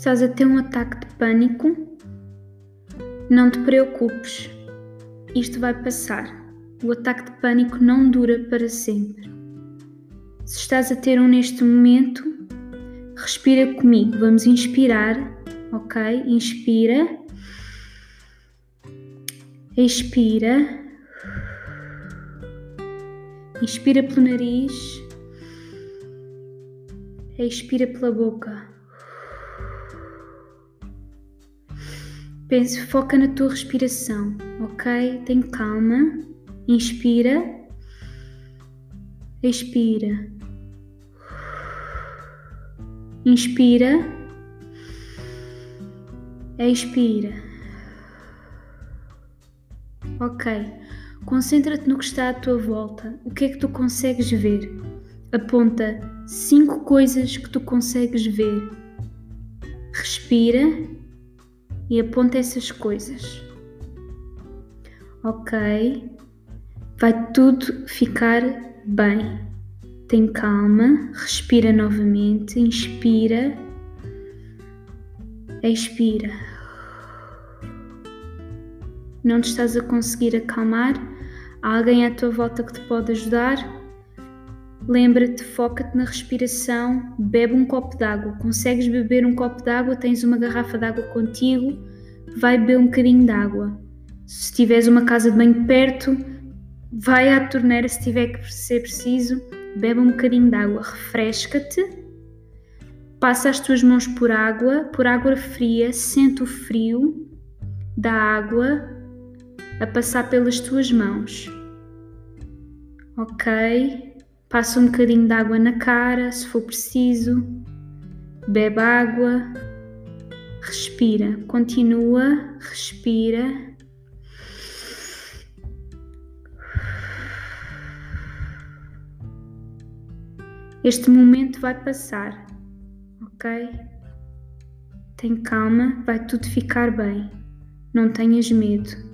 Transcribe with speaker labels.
Speaker 1: estás a ter um ataque de pânico, não te preocupes, isto vai passar. O ataque de pânico não dura para sempre. Se estás a ter um neste momento, respira comigo. Vamos inspirar, ok? Inspira. Expira. Inspira pelo nariz. Expira pela boca. Pense, foca na tua respiração, ok? Tem calma. Inspira. Expira. Inspira. Expira. Ok. Concentra-te no que está à tua volta. O que é que tu consegues ver? Aponta cinco coisas que tu consegues ver. Respira e aponta essas coisas. Ok, vai tudo ficar bem. Tem calma, respira novamente, inspira, expira. Não te estás a conseguir acalmar? Há alguém à tua volta que te pode ajudar? Lembra-te, foca-te na respiração, bebe um copo d'água. Consegues beber um copo d'água? Tens uma garrafa d'água contigo? Vai beber um bocadinho d'água. Se tiveres uma casa de banho perto, vai à torneira se tiver que ser preciso, bebe um bocadinho d'água, refresca-te, passa as tuas mãos por água, por água fria, sente o frio da água a passar pelas tuas mãos. Ok? Passa um bocadinho de água na cara, se for preciso. Bebe água. Respira. Continua. Respira. Este momento vai passar, ok? Tem calma, vai tudo ficar bem. Não tenhas medo.